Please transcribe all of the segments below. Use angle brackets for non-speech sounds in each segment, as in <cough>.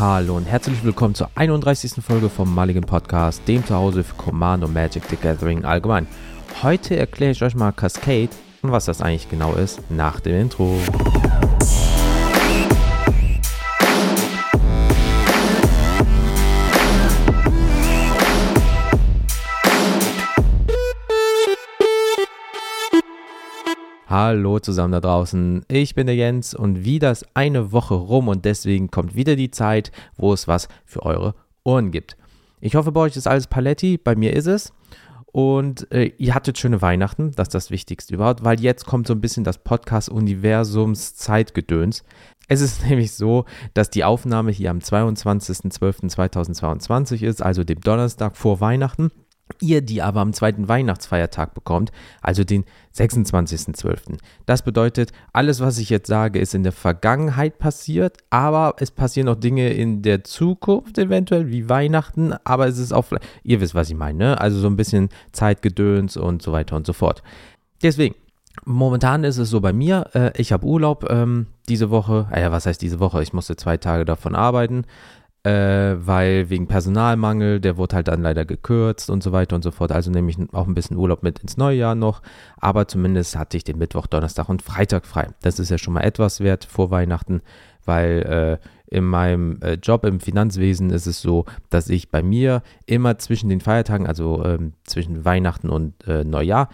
Hallo und herzlich willkommen zur 31. Folge vom Mulligan Podcast, dem Zuhause für Command und Magic the Gathering allgemein. Heute erkläre ich euch mal Cascade und was das eigentlich genau ist nach dem Intro. Hallo zusammen da draußen, ich bin der Jens und wieder ist eine Woche rum und deswegen kommt wieder die Zeit, wo es was für eure Ohren gibt. Ich hoffe, bei euch ist alles Paletti, bei mir ist es. Und äh, ihr hattet schöne Weihnachten, das ist das Wichtigste überhaupt, weil jetzt kommt so ein bisschen das Podcast-Universums Zeitgedöns. Es ist <laughs> nämlich so, dass die Aufnahme hier am 22.12.2022 ist, also dem Donnerstag vor Weihnachten ihr die aber am zweiten Weihnachtsfeiertag bekommt, also den 26.12. Das bedeutet, alles, was ich jetzt sage, ist in der Vergangenheit passiert, aber es passieren noch Dinge in der Zukunft eventuell, wie Weihnachten, aber es ist auch, ihr wisst, was ich meine, ne? also so ein bisschen Zeitgedöns und so weiter und so fort. Deswegen, Momentan ist es so bei mir, äh, ich habe Urlaub ähm, diese Woche, äh, was heißt diese Woche? Ich musste zwei Tage davon arbeiten äh, weil wegen Personalmangel, der wurde halt dann leider gekürzt und so weiter und so fort. Also nehme ich auch ein bisschen Urlaub mit ins neue Jahr noch, aber zumindest hatte ich den Mittwoch, Donnerstag und Freitag frei. Das ist ja schon mal etwas wert vor Weihnachten, weil äh, in meinem äh, Job im Finanzwesen ist es so, dass ich bei mir immer zwischen den Feiertagen, also ähm, zwischen Weihnachten und äh, Neujahr,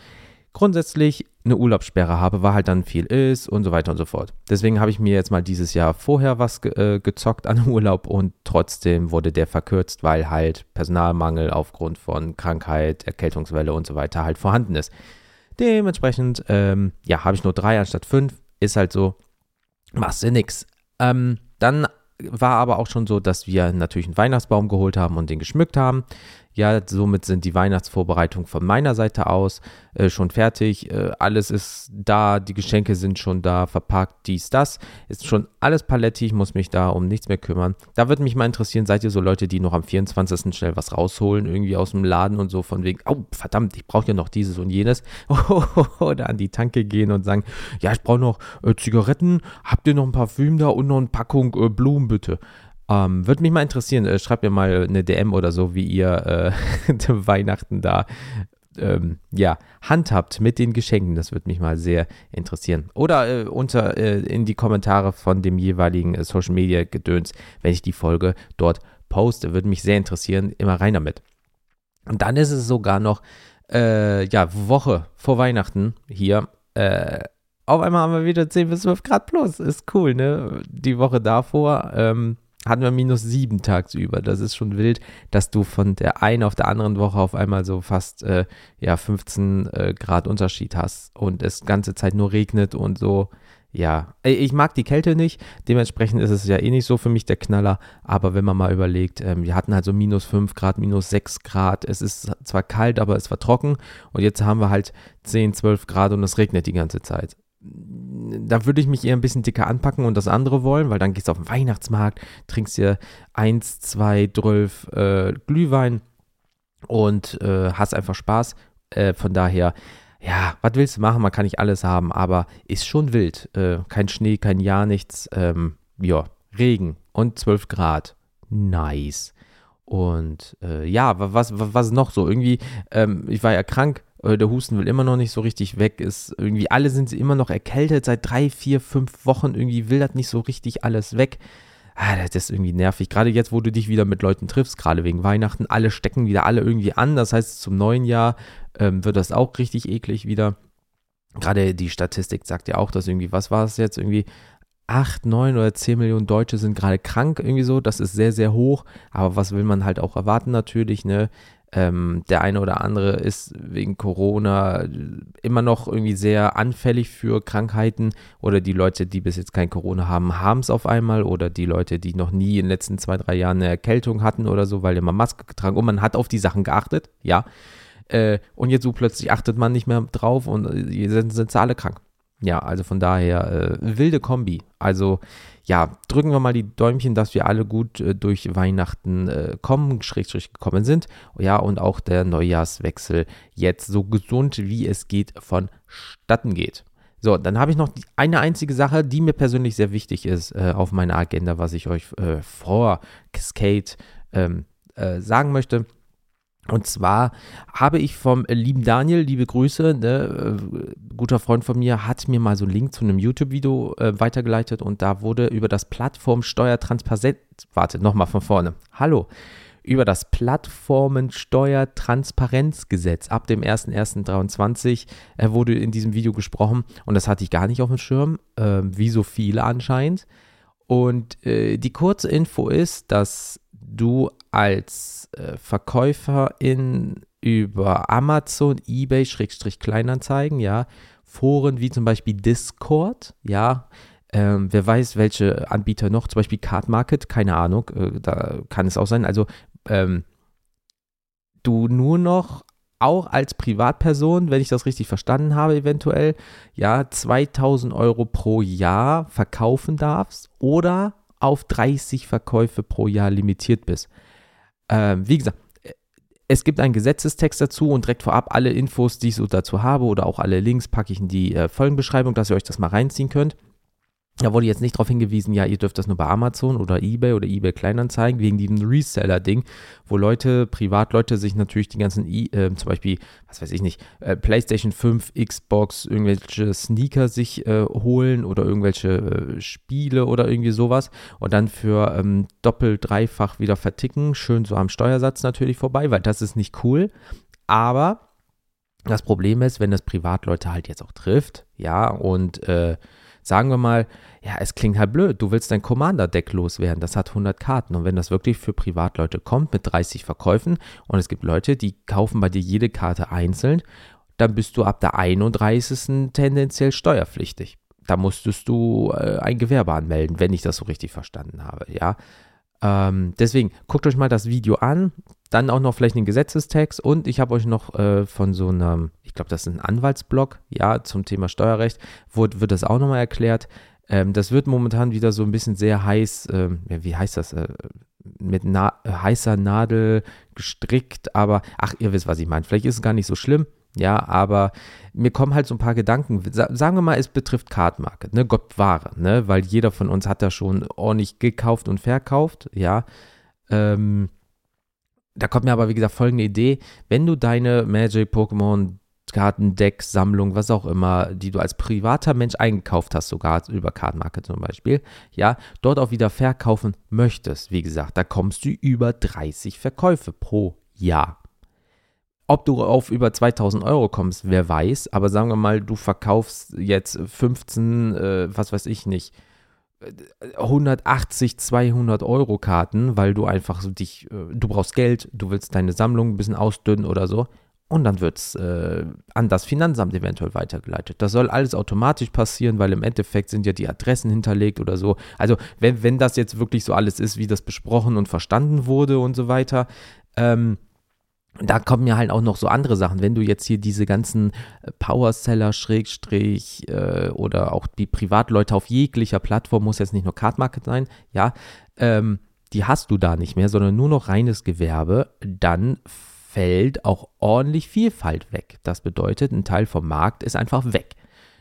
grundsätzlich eine Urlaubssperre habe, weil halt dann viel ist und so weiter und so fort. Deswegen habe ich mir jetzt mal dieses Jahr vorher was ge äh, gezockt an <laughs> Urlaub und trotzdem wurde der verkürzt, weil halt Personalmangel aufgrund von Krankheit, Erkältungswelle und so weiter halt vorhanden ist. Dementsprechend, ähm, ja, habe ich nur drei anstatt fünf. Ist halt so, machst du nix. Ähm, dann war aber auch schon so, dass wir natürlich einen Weihnachtsbaum geholt haben und den geschmückt haben. Ja, somit sind die Weihnachtsvorbereitungen von meiner Seite aus äh, schon fertig. Äh, alles ist da, die Geschenke sind schon da, verpackt, dies, das. Ist schon alles Paletti, ich muss mich da um nichts mehr kümmern. Da würde mich mal interessieren, seid ihr so Leute, die noch am 24. schnell was rausholen, irgendwie aus dem Laden und so von wegen, oh, verdammt, ich brauche ja noch dieses und jenes. <laughs> Oder an die Tanke gehen und sagen, ja, ich brauche noch äh, Zigaretten, habt ihr noch ein Parfüm da und noch eine Packung äh, Blumen bitte. Ähm, Würde mich mal interessieren, äh, schreibt mir mal eine DM oder so, wie ihr äh, <laughs> Weihnachten da ähm, ja, handhabt mit den Geschenken. Das würde mich mal sehr interessieren. Oder äh, unter äh, in die Kommentare von dem jeweiligen äh, Social Media Gedöns, wenn ich die Folge dort poste. Würde mich sehr interessieren. Immer rein damit. Und dann ist es sogar noch, äh, ja, Woche vor Weihnachten hier. Äh, auf einmal haben wir wieder 10 bis 12 Grad plus. Ist cool, ne? Die Woche davor, ähm, hatten wir minus sieben tagsüber. Das ist schon wild, dass du von der einen auf der anderen Woche auf einmal so fast äh, ja, 15 äh, Grad Unterschied hast und es ganze Zeit nur regnet und so. Ja, ich mag die Kälte nicht, dementsprechend ist es ja eh nicht so für mich der Knaller, aber wenn man mal überlegt, ähm, wir hatten halt so minus 5 Grad, minus 6 Grad, es ist zwar kalt, aber es war trocken. Und jetzt haben wir halt 10, 12 Grad und es regnet die ganze Zeit da würde ich mich eher ein bisschen dicker anpacken und das andere wollen, weil dann gehst du auf den Weihnachtsmarkt, trinkst dir 1, 2, 12 äh, Glühwein und äh, hast einfach Spaß. Äh, von daher, ja, was willst du machen? Man kann nicht alles haben, aber ist schon wild. Äh, kein Schnee, kein Jahr, nichts. Ähm, ja, Regen und 12 Grad. Nice. Und äh, ja, was, was, was noch so? Irgendwie, ähm, ich war ja krank der Husten will immer noch nicht so richtig weg. Ist irgendwie, alle sind immer noch erkältet seit drei, vier, fünf Wochen. Irgendwie will das nicht so richtig alles weg. Ah, das ist irgendwie nervig. Gerade jetzt, wo du dich wieder mit Leuten triffst, gerade wegen Weihnachten, alle stecken wieder alle irgendwie an. Das heißt, zum neuen Jahr ähm, wird das auch richtig eklig wieder. Gerade die Statistik sagt ja auch, dass irgendwie, was war es jetzt? Irgendwie 8, 9 oder 10 Millionen Deutsche sind gerade krank, irgendwie so. Das ist sehr, sehr hoch. Aber was will man halt auch erwarten, natürlich, ne? Ähm, der eine oder andere ist wegen Corona immer noch irgendwie sehr anfällig für Krankheiten oder die Leute, die bis jetzt kein Corona haben, haben es auf einmal oder die Leute, die noch nie in den letzten zwei, drei Jahren eine Erkältung hatten oder so, weil immer Maske getragen und man hat auf die Sachen geachtet, ja. Äh, und jetzt so plötzlich achtet man nicht mehr drauf und äh, sind, sind alle krank. Ja, also von daher äh, wilde Kombi. Also ja, drücken wir mal die Däumchen, dass wir alle gut äh, durch Weihnachten äh, kommen, schrägstrich gekommen sind. Ja, und auch der Neujahrswechsel jetzt so gesund wie es geht vonstatten geht. So, dann habe ich noch die, eine einzige Sache, die mir persönlich sehr wichtig ist äh, auf meiner Agenda, was ich euch äh, vor Cascade ähm, äh, sagen möchte. Und zwar habe ich vom lieben Daniel, liebe Grüße, ne, äh, guter Freund von mir, hat mir mal so einen Link zu einem YouTube-Video äh, weitergeleitet und da wurde über das Plattformsteuertransparenz, warte, nochmal von vorne, hallo, über das Plattformensteuertransparenzgesetz ab dem 01.01.2023 äh, wurde in diesem Video gesprochen und das hatte ich gar nicht auf dem Schirm, äh, wie so viele anscheinend. Und äh, die kurze Info ist, dass du als äh, Verkäuferin über Amazon, eBay, Schrägstrich Kleinanzeigen, ja, Foren wie zum Beispiel Discord, ja, ähm, wer weiß, welche Anbieter noch, zum Beispiel Card Market, keine Ahnung, äh, da kann es auch sein. Also ähm, du nur noch auch als Privatperson, wenn ich das richtig verstanden habe, eventuell, ja, 2000 Euro pro Jahr verkaufen darfst oder auf 30 Verkäufe pro Jahr limitiert bist. Ähm, wie gesagt, es gibt einen Gesetzestext dazu und direkt vorab alle Infos, die ich so dazu habe oder auch alle Links packe ich in die äh, Folgenbeschreibung, dass ihr euch das mal reinziehen könnt. Da wurde jetzt nicht darauf hingewiesen, ja, ihr dürft das nur bei Amazon oder eBay oder eBay Kleinanzeigen, wegen diesem Reseller-Ding, wo Leute, Privatleute sich natürlich die ganzen, e äh, zum Beispiel, was weiß ich nicht, äh, PlayStation 5, Xbox, irgendwelche Sneaker sich äh, holen oder irgendwelche äh, Spiele oder irgendwie sowas und dann für ähm, doppelt, dreifach wieder verticken, schön so am Steuersatz natürlich vorbei, weil das ist nicht cool. Aber das Problem ist, wenn das Privatleute halt jetzt auch trifft, ja, und äh, sagen wir mal, ja, es klingt halt blöd, du willst dein Commander-Deck loswerden, das hat 100 Karten und wenn das wirklich für Privatleute kommt mit 30 Verkäufen und es gibt Leute, die kaufen bei dir jede Karte einzeln, dann bist du ab der 31. tendenziell steuerpflichtig. Da musstest du äh, ein Gewerbe anmelden, wenn ich das so richtig verstanden habe, ja. Ähm, deswegen guckt euch mal das Video an, dann auch noch vielleicht den Gesetzestext und ich habe euch noch äh, von so einem, ich glaube, das ist ein Anwaltsblog, ja, zum Thema Steuerrecht, wo, wird das auch nochmal erklärt. Ähm, das wird momentan wieder so ein bisschen sehr heiß, ähm, ja, wie heißt das, äh, mit na heißer Nadel gestrickt, aber ach, ihr wisst, was ich meine. Vielleicht ist es gar nicht so schlimm, ja, aber mir kommen halt so ein paar Gedanken. Sagen wir mal, es betrifft Card ne, Gott wahre, ne, weil jeder von uns hat da schon ordentlich gekauft und verkauft, ja. Ähm, da kommt mir aber, wie gesagt, folgende Idee. Wenn du deine Magic, Pokémon, Karten, Deck, Sammlung, was auch immer, die du als privater Mensch eingekauft hast, sogar über Kartenmarke zum Beispiel, ja, dort auch wieder verkaufen möchtest, wie gesagt, da kommst du über 30 Verkäufe pro Jahr. Ob du auf über 2000 Euro kommst, wer weiß, aber sagen wir mal, du verkaufst jetzt 15, äh, was weiß ich nicht, 180, 200 Euro Karten, weil du einfach so dich, äh, du brauchst Geld, du willst deine Sammlung ein bisschen ausdünnen oder so. Und dann wird es äh, an das Finanzamt eventuell weitergeleitet. Das soll alles automatisch passieren, weil im Endeffekt sind ja die Adressen hinterlegt oder so. Also wenn, wenn das jetzt wirklich so alles ist, wie das besprochen und verstanden wurde und so weiter, ähm, da kommen ja halt auch noch so andere Sachen. Wenn du jetzt hier diese ganzen äh, Powerseller, Schrägstrich äh, oder auch die Privatleute auf jeglicher Plattform, muss jetzt nicht nur Card Market sein, ja, ähm, die hast du da nicht mehr, sondern nur noch reines Gewerbe, dann fällt auch ordentlich Vielfalt weg. Das bedeutet, ein Teil vom Markt ist einfach weg.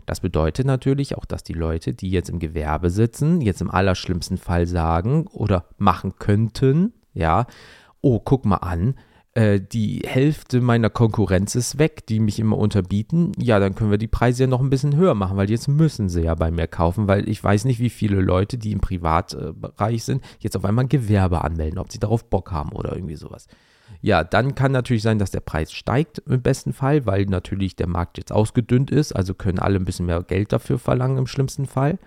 Das bedeutet natürlich auch, dass die Leute, die jetzt im Gewerbe sitzen, jetzt im allerschlimmsten Fall sagen oder machen könnten, ja, oh, guck mal an, äh, die Hälfte meiner Konkurrenz ist weg, die mich immer unterbieten, ja, dann können wir die Preise ja noch ein bisschen höher machen, weil jetzt müssen sie ja bei mir kaufen, weil ich weiß nicht, wie viele Leute, die im Privatbereich sind, jetzt auf einmal ein Gewerbe anmelden, ob sie darauf Bock haben oder irgendwie sowas. Ja, dann kann natürlich sein, dass der Preis steigt im besten Fall, weil natürlich der Markt jetzt ausgedünnt ist, also können alle ein bisschen mehr Geld dafür verlangen im schlimmsten Fall.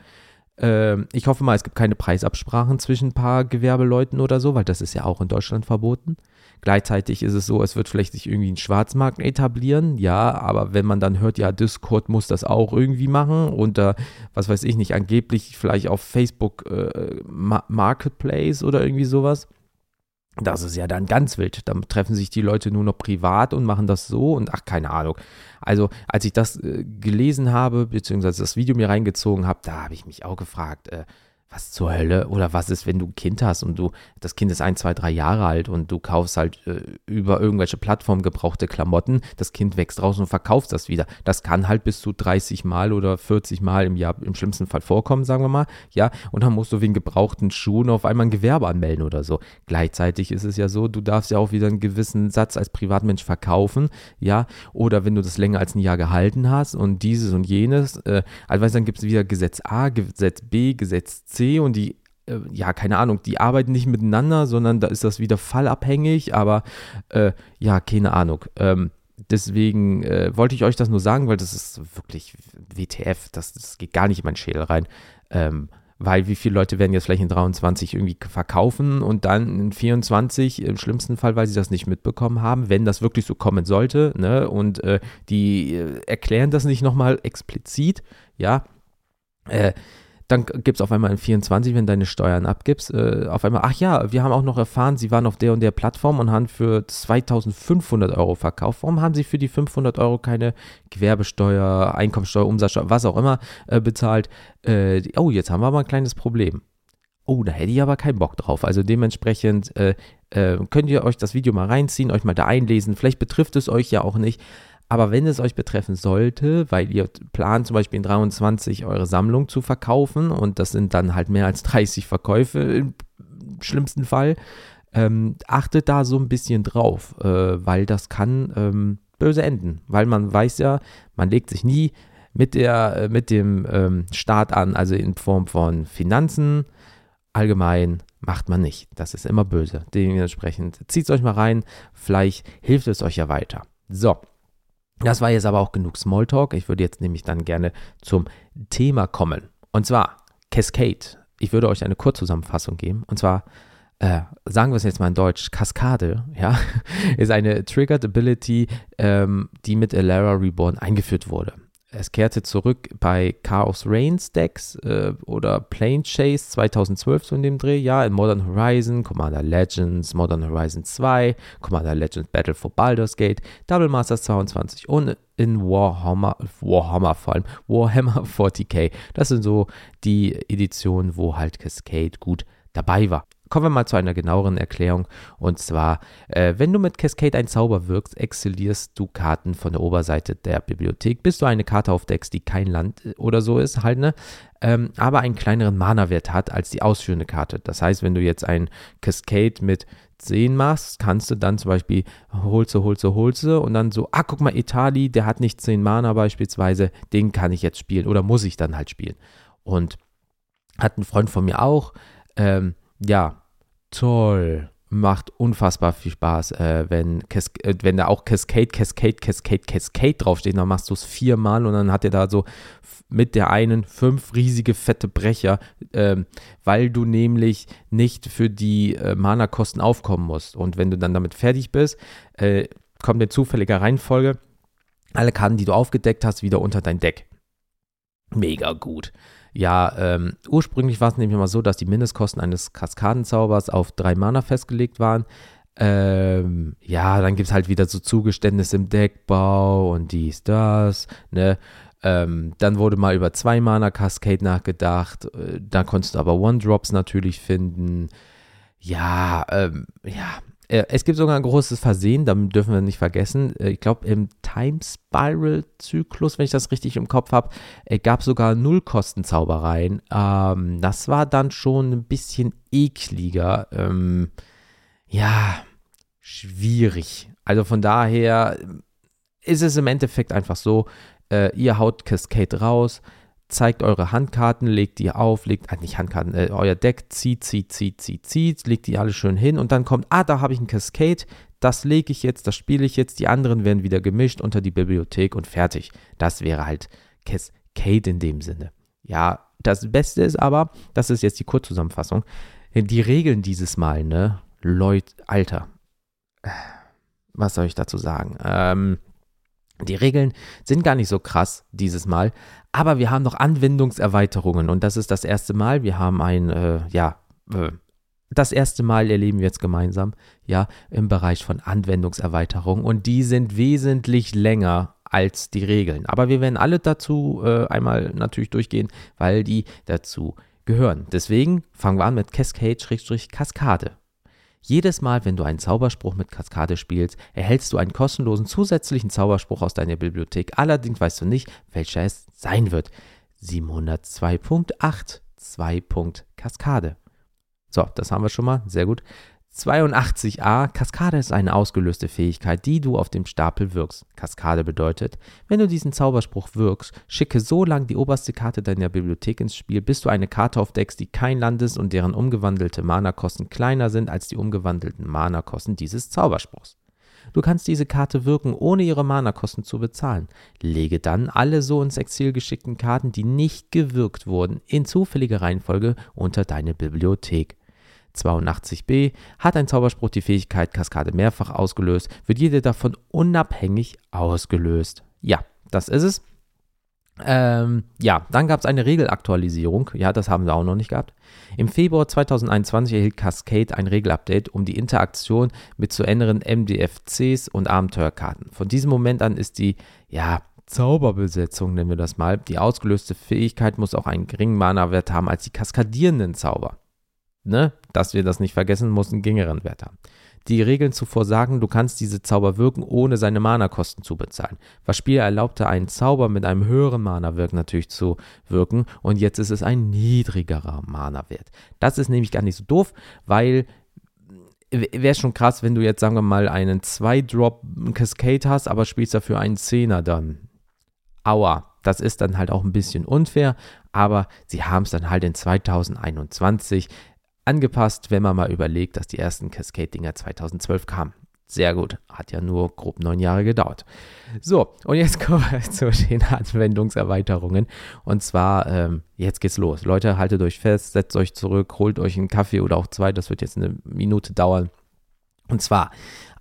Ähm, ich hoffe mal, es gibt keine Preisabsprachen zwischen ein paar Gewerbeleuten oder so, weil das ist ja auch in Deutschland verboten. Gleichzeitig ist es so, es wird vielleicht sich irgendwie ein Schwarzmarkt etablieren, ja, aber wenn man dann hört, ja, Discord muss das auch irgendwie machen und äh, was weiß ich nicht, angeblich vielleicht auf Facebook äh, Marketplace oder irgendwie sowas, das ist ja dann ganz wild. Dann treffen sich die Leute nur noch privat und machen das so und ach, keine Ahnung. Also, als ich das äh, gelesen habe, beziehungsweise das Video mir reingezogen habe, da habe ich mich auch gefragt, äh, was zur Hölle? Oder was ist, wenn du ein Kind hast und du, das Kind ist ein, zwei, drei Jahre alt und du kaufst halt äh, über irgendwelche Plattformen gebrauchte Klamotten, das Kind wächst raus und verkaufst das wieder. Das kann halt bis zu 30 Mal oder 40 Mal im Jahr im schlimmsten Fall vorkommen, sagen wir mal. Ja, und dann musst du wegen gebrauchten Schuhen auf einmal ein Gewerbe anmelden oder so. Gleichzeitig ist es ja so, du darfst ja auch wieder einen gewissen Satz als Privatmensch verkaufen, ja, oder wenn du das länger als ein Jahr gehalten hast und dieses und jenes, äh, also dann gibt es wieder Gesetz A, Gesetz B, Gesetz C und die äh, ja, keine Ahnung, die arbeiten nicht miteinander, sondern da ist das wieder fallabhängig, aber äh, ja, keine Ahnung. Ähm, deswegen äh, wollte ich euch das nur sagen, weil das ist wirklich WTF, das, das geht gar nicht in meinen Schädel rein. Ähm, weil wie viele Leute werden jetzt vielleicht in 23 irgendwie verkaufen und dann in 24 im schlimmsten Fall, weil sie das nicht mitbekommen haben, wenn das wirklich so kommen sollte, ne, und äh, die äh, erklären das nicht nochmal explizit, ja, äh, dann gibt es auf einmal in 24, wenn deine Steuern abgibst, äh, auf einmal, ach ja, wir haben auch noch erfahren, sie waren auf der und der Plattform und haben für 2500 Euro verkauft. Warum haben sie für die 500 Euro keine Gewerbesteuer, Einkommensteuer, Umsatzsteuer, was auch immer äh, bezahlt? Äh, oh, jetzt haben wir aber ein kleines Problem. Oh, da hätte ich aber keinen Bock drauf. Also dementsprechend äh, äh, könnt ihr euch das Video mal reinziehen, euch mal da einlesen. Vielleicht betrifft es euch ja auch nicht. Aber wenn es euch betreffen sollte, weil ihr plant zum Beispiel in 23 eure Sammlung zu verkaufen und das sind dann halt mehr als 30 Verkäufe im schlimmsten Fall, ähm, achtet da so ein bisschen drauf, äh, weil das kann ähm, böse enden. Weil man weiß ja, man legt sich nie mit, der, äh, mit dem ähm, Staat an, also in Form von Finanzen, allgemein macht man nicht. Das ist immer böse. Dementsprechend zieht es euch mal rein, vielleicht hilft es euch ja weiter. So, das war jetzt aber auch genug Smalltalk. Ich würde jetzt nämlich dann gerne zum Thema kommen. Und zwar Cascade. Ich würde euch eine Kurzzusammenfassung geben. Und zwar, äh, sagen wir es jetzt mal in Deutsch, Kaskade, <laughs> ja, ist eine Triggered Ability, ähm, die mit Elara Reborn eingeführt wurde. Es kehrte zurück bei Chaos Reigns Decks äh, oder Plane Chase 2012 so in dem Dreh, ja, in Modern Horizon, Commander Legends, Modern Horizon 2, Commander Legends Battle for Baldur's Gate, Double Masters 22 und in Warhammer, Warhammer vor allem, Warhammer <laughs> 40k. Das sind so die Editionen, wo halt Cascade gut dabei war. Kommen wir mal zu einer genaueren Erklärung. Und zwar, äh, wenn du mit Cascade ein Zauber wirkst, exilierst du Karten von der Oberseite der Bibliothek, bis du eine Karte aufdeckst, die kein Land äh, oder so ist, halt, ne? Ähm, aber einen kleineren Mana-Wert hat als die ausführende Karte. Das heißt, wenn du jetzt ein Cascade mit 10 machst, kannst du dann zum Beispiel du, holst du und dann so, ah, guck mal, Itali, der hat nicht 10 Mana beispielsweise, den kann ich jetzt spielen oder muss ich dann halt spielen. Und hat ein Freund von mir auch, ähm, ja, toll. Macht unfassbar viel Spaß, äh, wenn, äh, wenn da auch Cascade, Cascade, Cascade, Cascade draufsteht. Dann machst du es viermal und dann hat er da so mit der einen fünf riesige fette Brecher, äh, weil du nämlich nicht für die äh, Mana-Kosten aufkommen musst. Und wenn du dann damit fertig bist, äh, kommt in zufälliger Reihenfolge alle Karten, die du aufgedeckt hast, wieder unter dein Deck. Mega gut. Ja, ähm, ursprünglich war es nämlich immer so, dass die Mindestkosten eines Kaskadenzaubers auf drei Mana festgelegt waren. Ähm, ja, dann gibt es halt wieder so Zugeständnisse im Deckbau und dies, das, ne? Ähm, dann wurde mal über zwei Mana Cascade nachgedacht. Äh, da konntest du aber One-Drops natürlich finden. Ja, ähm, ja, es gibt sogar ein großes Versehen, damit dürfen wir nicht vergessen. Äh, ich glaube, im Time Spiral Zyklus, wenn ich das richtig im Kopf habe, äh, gab es sogar Nullkostenzaubereien. Ähm, das war dann schon ein bisschen ekliger. Ähm, ja, schwierig. Also von daher ist es im Endeffekt einfach so, äh, ihr haut Cascade raus, zeigt eure Handkarten, legt die auf, legt, äh, nicht Handkarten, äh, euer Deck, zieht, zieht, zieht, zieht, zieht, legt die alle schön hin und dann kommt, ah, da habe ich ein Cascade, das lege ich jetzt, das spiele ich jetzt, die anderen werden wieder gemischt unter die Bibliothek und fertig. Das wäre halt Cascade in dem Sinne. Ja, das Beste ist aber, das ist jetzt die Kurzzusammenfassung, die Regeln dieses Mal, ne, Leute, Alter, was soll ich dazu sagen? Ähm, die Regeln sind gar nicht so krass dieses Mal, aber wir haben noch Anwendungserweiterungen und das ist das erste Mal. Wir haben ein, äh, ja, äh, das erste Mal erleben wir jetzt gemeinsam, ja, im Bereich von Anwendungserweiterungen und die sind wesentlich länger als die Regeln. Aber wir werden alle dazu äh, einmal natürlich durchgehen, weil die dazu gehören. Deswegen fangen wir an mit Cascade-Kaskade. Jedes Mal, wenn du einen Zauberspruch mit Kaskade spielst, erhältst du einen kostenlosen zusätzlichen Zauberspruch aus deiner Bibliothek. Allerdings weißt du nicht, welcher es sein wird. 702.8 2. Kaskade. So, das haben wir schon mal. Sehr gut. 82a, Kaskade ist eine ausgelöste Fähigkeit, die du auf dem Stapel wirkst. Kaskade bedeutet, wenn du diesen Zauberspruch wirkst, schicke so lange die oberste Karte deiner Bibliothek ins Spiel, bis du eine Karte aufdeckst, die kein Land ist und deren umgewandelte Mana-Kosten kleiner sind als die umgewandelten Mana-Kosten dieses Zauberspruchs. Du kannst diese Karte wirken, ohne ihre Mana-Kosten zu bezahlen. Lege dann alle so ins Exil geschickten Karten, die nicht gewirkt wurden, in zufälliger Reihenfolge unter deine Bibliothek. 82b hat ein Zauberspruch die Fähigkeit Kaskade mehrfach ausgelöst, wird jede davon unabhängig ausgelöst. Ja, das ist es. Ähm, ja, dann gab es eine Regelaktualisierung. Ja, das haben wir auch noch nicht gehabt. Im Februar 2021 erhielt Cascade ein Regelupdate um die Interaktion mit zu ändernden MDFCs und Abenteuerkarten. Von diesem Moment an ist die, ja, Zauberbesetzung, nennen wir das mal. Die ausgelöste Fähigkeit muss auch einen geringen Mana-Wert haben als die kaskadierenden Zauber ne, dass wir das nicht vergessen, muss einen geringeren Wert haben. Die Regeln zuvor sagen, du kannst diese Zauber wirken, ohne seine Mana-Kosten zu bezahlen. Was Spieler erlaubte, einen Zauber mit einem höheren Mana-Wirk natürlich zu wirken und jetzt ist es ein niedrigerer Mana-Wert. Das ist nämlich gar nicht so doof, weil wäre schon krass, wenn du jetzt, sagen wir mal, einen 2-Drop Cascade hast, aber spielst dafür einen 10er dann. Aua, das ist dann halt auch ein bisschen unfair, aber sie haben es dann halt in 2021 angepasst, wenn man mal überlegt, dass die ersten Cascade-Dinger 2012 kamen. Sehr gut, hat ja nur grob neun Jahre gedauert. So, und jetzt <laughs> kommen wir zu den Anwendungserweiterungen. Und zwar, ähm, jetzt geht's los. Leute, haltet euch fest, setzt euch zurück, holt euch einen Kaffee oder auch zwei, das wird jetzt eine Minute dauern. Und zwar,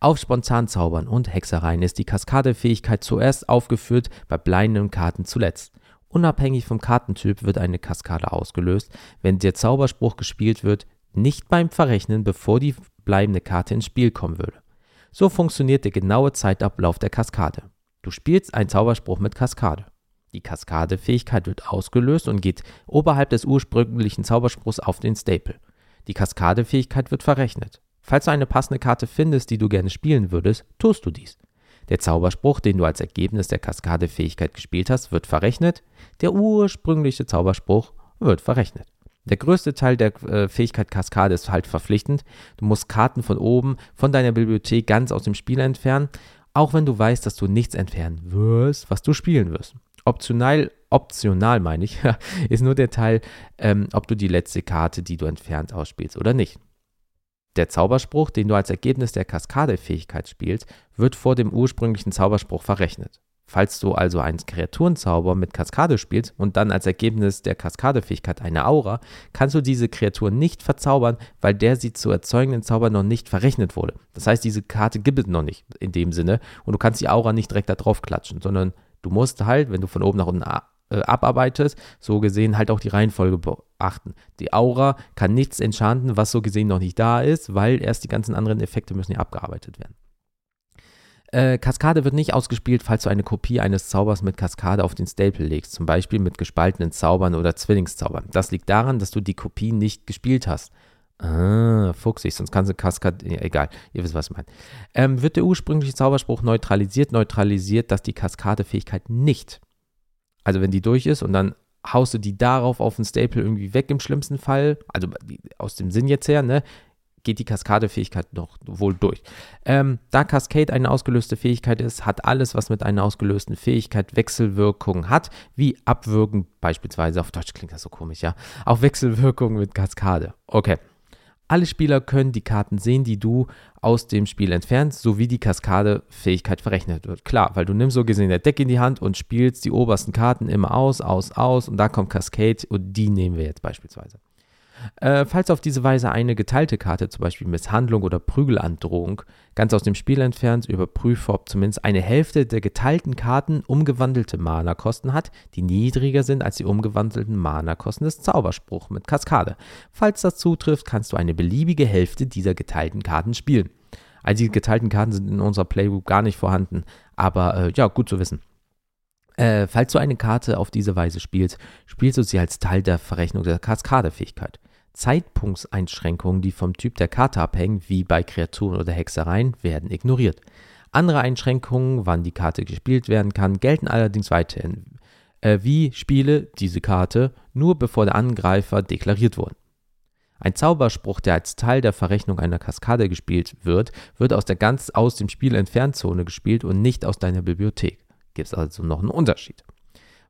auf Spontanzaubern und Hexereien ist die Kaskadefähigkeit zuerst aufgeführt, bei bleibenden Karten zuletzt. Unabhängig vom Kartentyp wird eine Kaskade ausgelöst, wenn der Zauberspruch gespielt wird, nicht beim Verrechnen, bevor die bleibende Karte ins Spiel kommen würde. So funktioniert der genaue Zeitablauf der Kaskade. Du spielst einen Zauberspruch mit Kaskade. Die Kaskade-Fähigkeit wird ausgelöst und geht oberhalb des ursprünglichen Zauberspruchs auf den Staple. Die Kaskade-Fähigkeit wird verrechnet. Falls du eine passende Karte findest, die du gerne spielen würdest, tust du dies. Der Zauberspruch, den du als Ergebnis der Kaskade-Fähigkeit gespielt hast, wird verrechnet. Der ursprüngliche Zauberspruch wird verrechnet. Der größte Teil der äh, Fähigkeit Kaskade ist halt verpflichtend. Du musst Karten von oben, von deiner Bibliothek ganz aus dem Spiel entfernen, auch wenn du weißt, dass du nichts entfernen wirst, was du spielen wirst. Optional, optional meine ich, <laughs> ist nur der Teil, ähm, ob du die letzte Karte, die du entfernt, ausspielst oder nicht. Der Zauberspruch, den du als Ergebnis der Kaskade-Fähigkeit spielst, wird vor dem ursprünglichen Zauberspruch verrechnet. Falls du also einen Kreaturenzauber mit Kaskade spielst und dann als Ergebnis der Kaskadefähigkeit eine Aura, kannst du diese Kreatur nicht verzaubern, weil der sie zu erzeugenden Zauber noch nicht verrechnet wurde. Das heißt, diese Karte gibt es noch nicht in dem Sinne und du kannst die Aura nicht direkt da drauf klatschen, sondern du musst halt, wenn du von oben nach unten äh, abarbeitest, so gesehen halt auch die Reihenfolge beachten. Die Aura kann nichts enchanten, was so gesehen noch nicht da ist, weil erst die ganzen anderen Effekte müssen ja abgearbeitet werden. Äh, Kaskade wird nicht ausgespielt, falls du eine Kopie eines Zaubers mit Kaskade auf den Staple legst, zum Beispiel mit gespaltenen Zaubern oder Zwillingszaubern. Das liegt daran, dass du die Kopie nicht gespielt hast. Ah, fuchsig, sonst kannst du Kaskade, ja, egal, ihr wisst, was ich meine. Ähm, wird der ursprüngliche Zauberspruch neutralisiert, neutralisiert das die Kaskade-Fähigkeit nicht. Also wenn die durch ist und dann haust du die darauf auf den Staple irgendwie weg im schlimmsten Fall, also aus dem Sinn jetzt her, ne, geht die Kaskadefähigkeit noch wohl durch. Ähm, da Cascade eine ausgelöste Fähigkeit ist, hat alles, was mit einer ausgelösten Fähigkeit Wechselwirkung hat, wie Abwirken beispielsweise, auf Deutsch klingt das so komisch, ja, auch Wechselwirkung mit Kaskade. Okay. Alle Spieler können die Karten sehen, die du aus dem Spiel entfernst, sowie die Kaskade-Fähigkeit verrechnet wird. Klar, weil du nimmst so gesehen der Deck in die Hand und spielst die obersten Karten immer aus, aus, aus und da kommt Cascade und die nehmen wir jetzt beispielsweise. Äh, falls auf diese Weise eine geteilte Karte, zum Beispiel Misshandlung oder Prügelandrohung, ganz aus dem Spiel entfernt, überprüfe, ob zumindest eine Hälfte der geteilten Karten umgewandelte Mana-Kosten hat, die niedriger sind als die umgewandelten Mana-Kosten des Zauberspruchs mit Kaskade. Falls das zutrifft, kannst du eine beliebige Hälfte dieser geteilten Karten spielen. Also die geteilten Karten sind in unserer Playbook gar nicht vorhanden, aber äh, ja, gut zu wissen. Äh, falls du eine Karte auf diese Weise spielst, spielst du sie als Teil der Verrechnung der Kaskadefähigkeit. Zeitpunktseinschränkungen, die vom Typ der Karte abhängen, wie bei Kreaturen oder Hexereien, werden ignoriert. Andere Einschränkungen, wann die Karte gespielt werden kann, gelten allerdings weiterhin, äh, wie Spiele diese Karte nur bevor der Angreifer deklariert wurden. Ein Zauberspruch, der als Teil der Verrechnung einer Kaskade gespielt wird, wird aus der ganz aus dem Spiel Entferntzone gespielt und nicht aus deiner Bibliothek. Gibt es also noch einen Unterschied.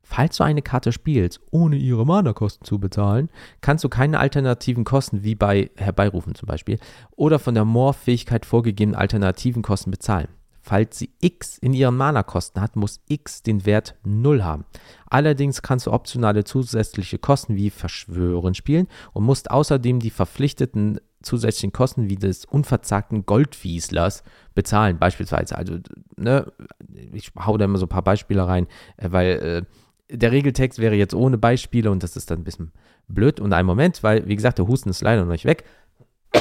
Falls du eine Karte spielst, ohne ihre Mana-Kosten zu bezahlen, kannst du keine alternativen Kosten wie bei Herbeirufen zum Beispiel oder von der Morph-Fähigkeit vorgegebenen alternativen Kosten bezahlen. Falls sie x in ihren Mana-Kosten hat, muss x den Wert 0 haben. Allerdings kannst du optionale zusätzliche Kosten wie Verschwören spielen und musst außerdem die verpflichteten zusätzlichen Kosten wie des unverzagten Goldwieslers bezahlen, beispielsweise. Also, ne, ich hau da immer so ein paar Beispiele rein, äh, weil äh, der Regeltext wäre jetzt ohne Beispiele und das ist dann ein bisschen blöd. Und einen Moment, weil, wie gesagt, der Husten ist leider noch nicht weg. <coughs>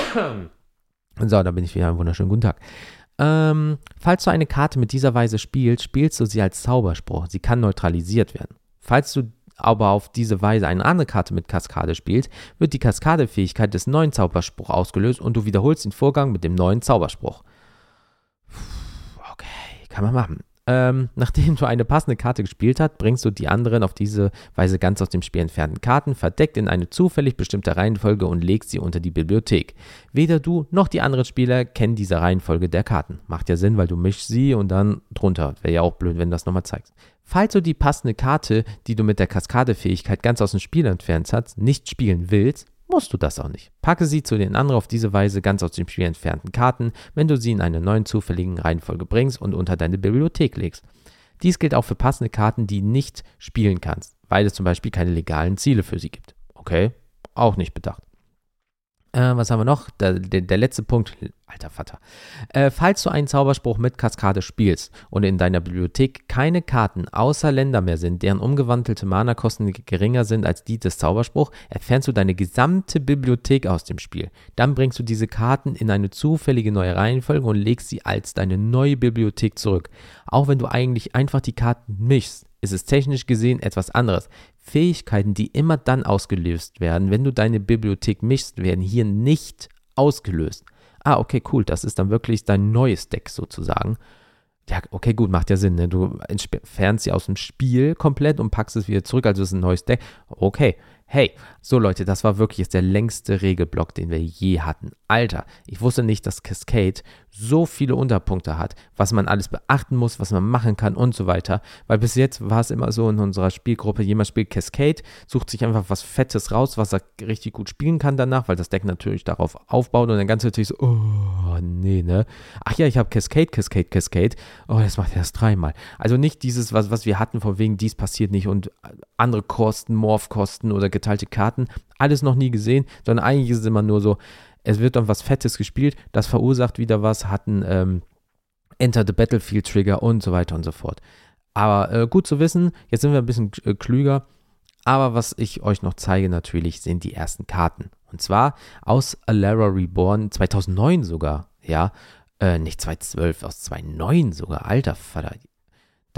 so, da bin ich wieder. Einen wunderschönen guten Tag. Ähm, falls du eine Karte mit dieser Weise spielst, spielst du sie als Zauberspruch. Sie kann neutralisiert werden. Falls du aber auf diese Weise eine andere Karte mit Kaskade spielst, wird die Kaskadefähigkeit des neuen Zauberspruchs ausgelöst und du wiederholst den Vorgang mit dem neuen Zauberspruch. Okay, kann man machen. Ähm, <laughs> nachdem du eine passende Karte gespielt hast, bringst du die anderen auf diese Weise ganz aus dem Spiel entfernten Karten verdeckt in eine zufällig bestimmte Reihenfolge und legst sie unter die Bibliothek. Weder du noch die anderen Spieler kennen diese Reihenfolge der Karten. Macht ja Sinn, weil du mischst sie und dann drunter. Wäre ja auch blöd, wenn du das nochmal zeigst. Falls du die passende Karte, die du mit der Kaskadefähigkeit ganz aus dem Spiel entfernt hast, nicht spielen willst, musst du das auch nicht. Packe sie zu den anderen auf diese Weise ganz aus dem Spiel entfernten Karten, wenn du sie in einer neuen zufälligen Reihenfolge bringst und unter deine Bibliothek legst. Dies gilt auch für passende Karten, die nicht spielen kannst, weil es zum Beispiel keine legalen Ziele für sie gibt. Okay, auch nicht bedacht. Äh, was haben wir noch? Der, der, der, letzte Punkt, alter Vater. Äh, falls du einen Zauberspruch mit Kaskade spielst und in deiner Bibliothek keine Karten außer Länder mehr sind, deren umgewandelte Mana-Kosten geringer sind als die des Zauberspruchs, entfernst du deine gesamte Bibliothek aus dem Spiel. Dann bringst du diese Karten in eine zufällige neue Reihenfolge und legst sie als deine neue Bibliothek zurück. Auch wenn du eigentlich einfach die Karten mischst, ist es technisch gesehen etwas anderes. Fähigkeiten, die immer dann ausgelöst werden, wenn du deine Bibliothek mischst, werden hier nicht ausgelöst. Ah, okay, cool, das ist dann wirklich dein neues Deck sozusagen. Ja, okay, gut, macht ja Sinn. Ne? Du entfernst sie aus dem Spiel komplett und packst es wieder zurück, also ist ein neues Deck. Okay, Hey, so Leute, das war wirklich jetzt der längste Regelblock, den wir je hatten. Alter, ich wusste nicht, dass Cascade so viele Unterpunkte hat, was man alles beachten muss, was man machen kann und so weiter. Weil bis jetzt war es immer so in unserer Spielgruppe, jemand spielt Cascade, sucht sich einfach was Fettes raus, was er richtig gut spielen kann danach, weil das Deck natürlich darauf aufbaut und dann ganz natürlich so, oh, nee, ne? Ach ja, ich habe Cascade, Cascade, Cascade. Oh, das macht er erst dreimal. Also nicht dieses, was, was wir hatten, von wegen, dies passiert nicht und andere Kosten, Morph-Kosten oder geteilte Karten, alles noch nie gesehen, sondern eigentlich ist es immer nur so, es wird dann was Fettes gespielt, das verursacht wieder was, hat einen ähm, Enter the Battlefield Trigger und so weiter und so fort. Aber äh, gut zu wissen, jetzt sind wir ein bisschen äh, klüger. Aber was ich euch noch zeige natürlich, sind die ersten Karten. Und zwar aus Alara Reborn 2009 sogar, ja. Äh, nicht 2012, aus 2009 sogar, alter Vater.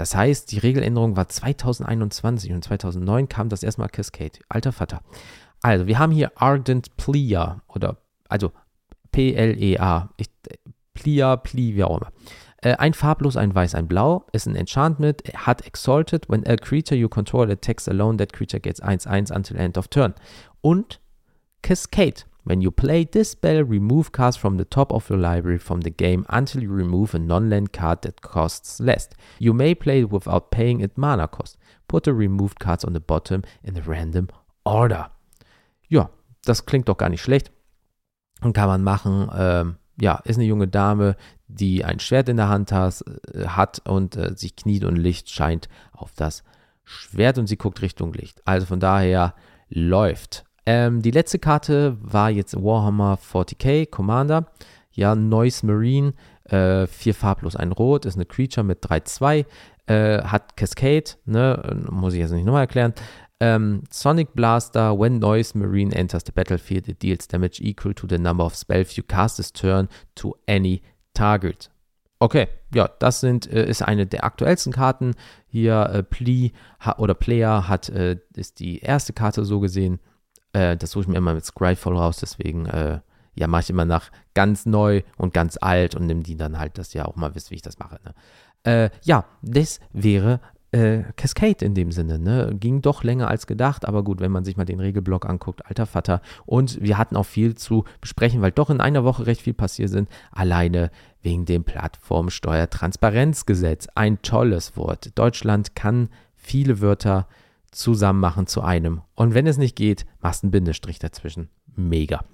Das heißt, die Regeländerung war 2021 und 2009 kam das erstmal Cascade. Alter Vater. Also, wir haben hier Ardent Plea oder, also P-L-E-A. Plea, Plea, wie auch immer. Äh, ein farblos, ein weiß, ein blau ist ein Enchantment, hat Exalted. When a creature you control attacks alone, that creature gets 1-1 until end of turn. Und Cascade. When you play this spell, remove cards from the top of your library from the game until you remove a non-land card that costs less. You may play it without paying it mana cost. Put the removed cards on the bottom in a random order. Ja, das klingt doch gar nicht schlecht. Und kann man machen. Ähm, ja, ist eine junge Dame, die ein Schwert in der Hand has, äh, hat und äh, sich kniet und Licht scheint auf das Schwert und sie guckt Richtung Licht. Also von daher läuft. Ähm, die letzte Karte war jetzt Warhammer 40k Commander. Ja, Noise Marine, äh, vier farblos, ein Rot, ist eine Creature mit 3-2, äh, hat Cascade, ne, muss ich jetzt nicht nochmal erklären. Ähm, Sonic Blaster, when Noise Marine enters the battlefield, it deals damage equal to the number of spells you cast this turn to any target. Okay, ja, das sind, äh, ist eine der aktuellsten Karten. Hier äh, Pli oder Player hat, äh, ist die erste Karte so gesehen. Äh, das suche ich mir immer mit Scryfall raus, deswegen äh, ja, mache ich immer nach ganz neu und ganz alt und nehme die dann halt, dass ihr auch mal wisst, wie ich das mache. Ne? Äh, ja, das wäre äh, Cascade in dem Sinne, ne? Ging doch länger als gedacht, aber gut, wenn man sich mal den Regelblock anguckt, alter Vater. Und wir hatten auch viel zu besprechen, weil doch in einer Woche recht viel passiert sind. Alleine wegen dem Plattformsteuertransparenzgesetz. Ein tolles Wort. Deutschland kann viele Wörter zusammen machen zu einem. Und wenn es nicht geht, machst einen Bindestrich dazwischen. Mega.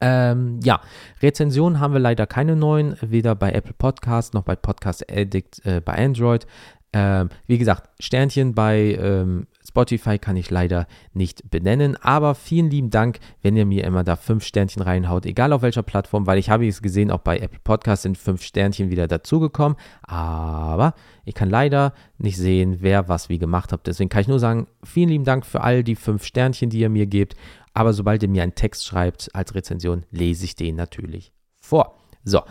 Ähm, ja, Rezensionen haben wir leider keine neuen, weder bei Apple Podcast noch bei Podcast Addict äh, bei Android. Ähm, wie gesagt, Sternchen bei ähm, Spotify kann ich leider nicht benennen, aber vielen lieben Dank, wenn ihr mir immer da fünf Sternchen reinhaut, egal auf welcher Plattform, weil ich habe es gesehen, auch bei Apple Podcasts sind fünf Sternchen wieder dazugekommen, aber ich kann leider nicht sehen, wer was wie gemacht hat. Deswegen kann ich nur sagen, vielen lieben Dank für all die fünf Sternchen, die ihr mir gebt, aber sobald ihr mir einen Text schreibt als Rezension, lese ich den natürlich vor. So,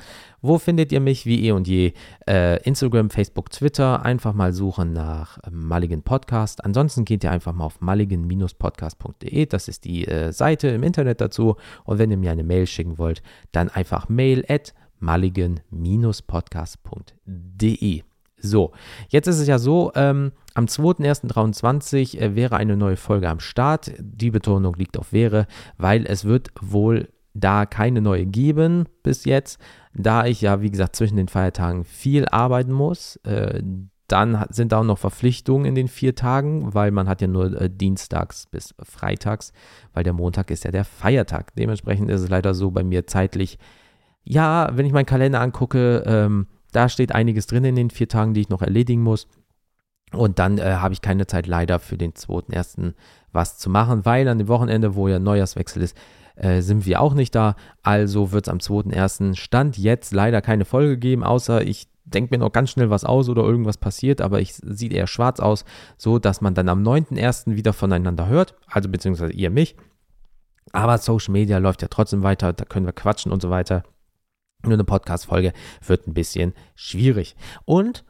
wo findet ihr mich wie eh und je? Äh, Instagram, Facebook, Twitter. Einfach mal suchen nach äh, Mulligan Podcast. Ansonsten geht ihr einfach mal auf mulligan-podcast.de. Das ist die äh, Seite im Internet dazu. Und wenn ihr mir eine Mail schicken wollt, dann einfach mail at mulligan-podcast.de. So, jetzt ist es ja so, ähm, am 2.1.23 äh, wäre eine neue Folge am Start. Die Betonung liegt auf wäre, weil es wird wohl da keine neue geben bis jetzt, da ich ja, wie gesagt, zwischen den Feiertagen viel arbeiten muss. Äh, dann sind da auch noch Verpflichtungen in den vier Tagen, weil man hat ja nur äh, dienstags bis freitags, weil der Montag ist ja der Feiertag. Dementsprechend ist es leider so bei mir zeitlich. Ja, wenn ich meinen Kalender angucke, ähm, da steht einiges drin in den vier Tagen, die ich noch erledigen muss. Und dann äh, habe ich keine Zeit leider für den 2.1. was zu machen, weil an dem Wochenende, wo ja Neujahrswechsel ist, äh, sind wir auch nicht da. Also wird es am 2.1. Stand jetzt leider keine Folge geben, außer ich denke mir noch ganz schnell was aus oder irgendwas passiert, aber ich sieht eher schwarz aus, so dass man dann am 9.1. wieder voneinander hört, also beziehungsweise ihr mich. Aber Social Media läuft ja trotzdem weiter, da können wir quatschen und so weiter. Nur eine Podcast-Folge wird ein bisschen schwierig. Und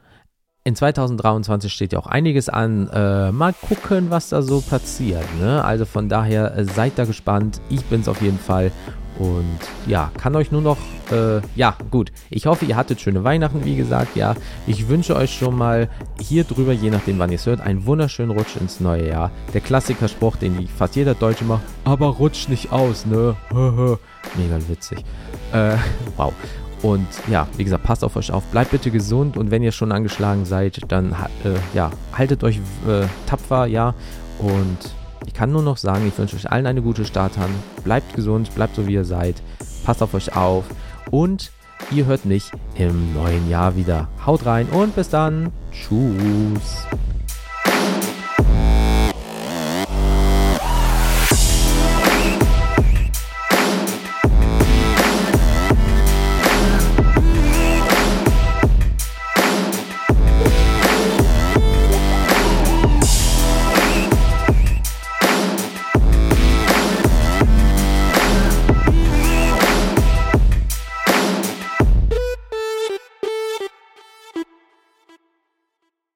in 2023 steht ja auch einiges an. Äh, mal gucken, was da so passiert. Ne? Also von daher äh, seid da gespannt. Ich bin es auf jeden Fall. Und ja, kann euch nur noch, äh, ja, gut. Ich hoffe, ihr hattet schöne Weihnachten, wie gesagt. Ja, ich wünsche euch schon mal hier drüber, je nachdem, wann ihr es hört, einen wunderschönen Rutsch ins neue Jahr. Der Klassikerspruch, den fast jeder Deutsche macht, aber rutscht nicht aus, ne? <laughs> Mega witzig. Äh, <laughs> wow. Und ja, wie gesagt, passt auf euch auf, bleibt bitte gesund und wenn ihr schon angeschlagen seid, dann äh, ja, haltet euch äh, tapfer, ja. Und ich kann nur noch sagen, ich wünsche euch allen eine gute Start an. Bleibt gesund, bleibt so wie ihr seid, passt auf euch auf und ihr hört mich im neuen Jahr wieder. Haut rein und bis dann. Tschüss.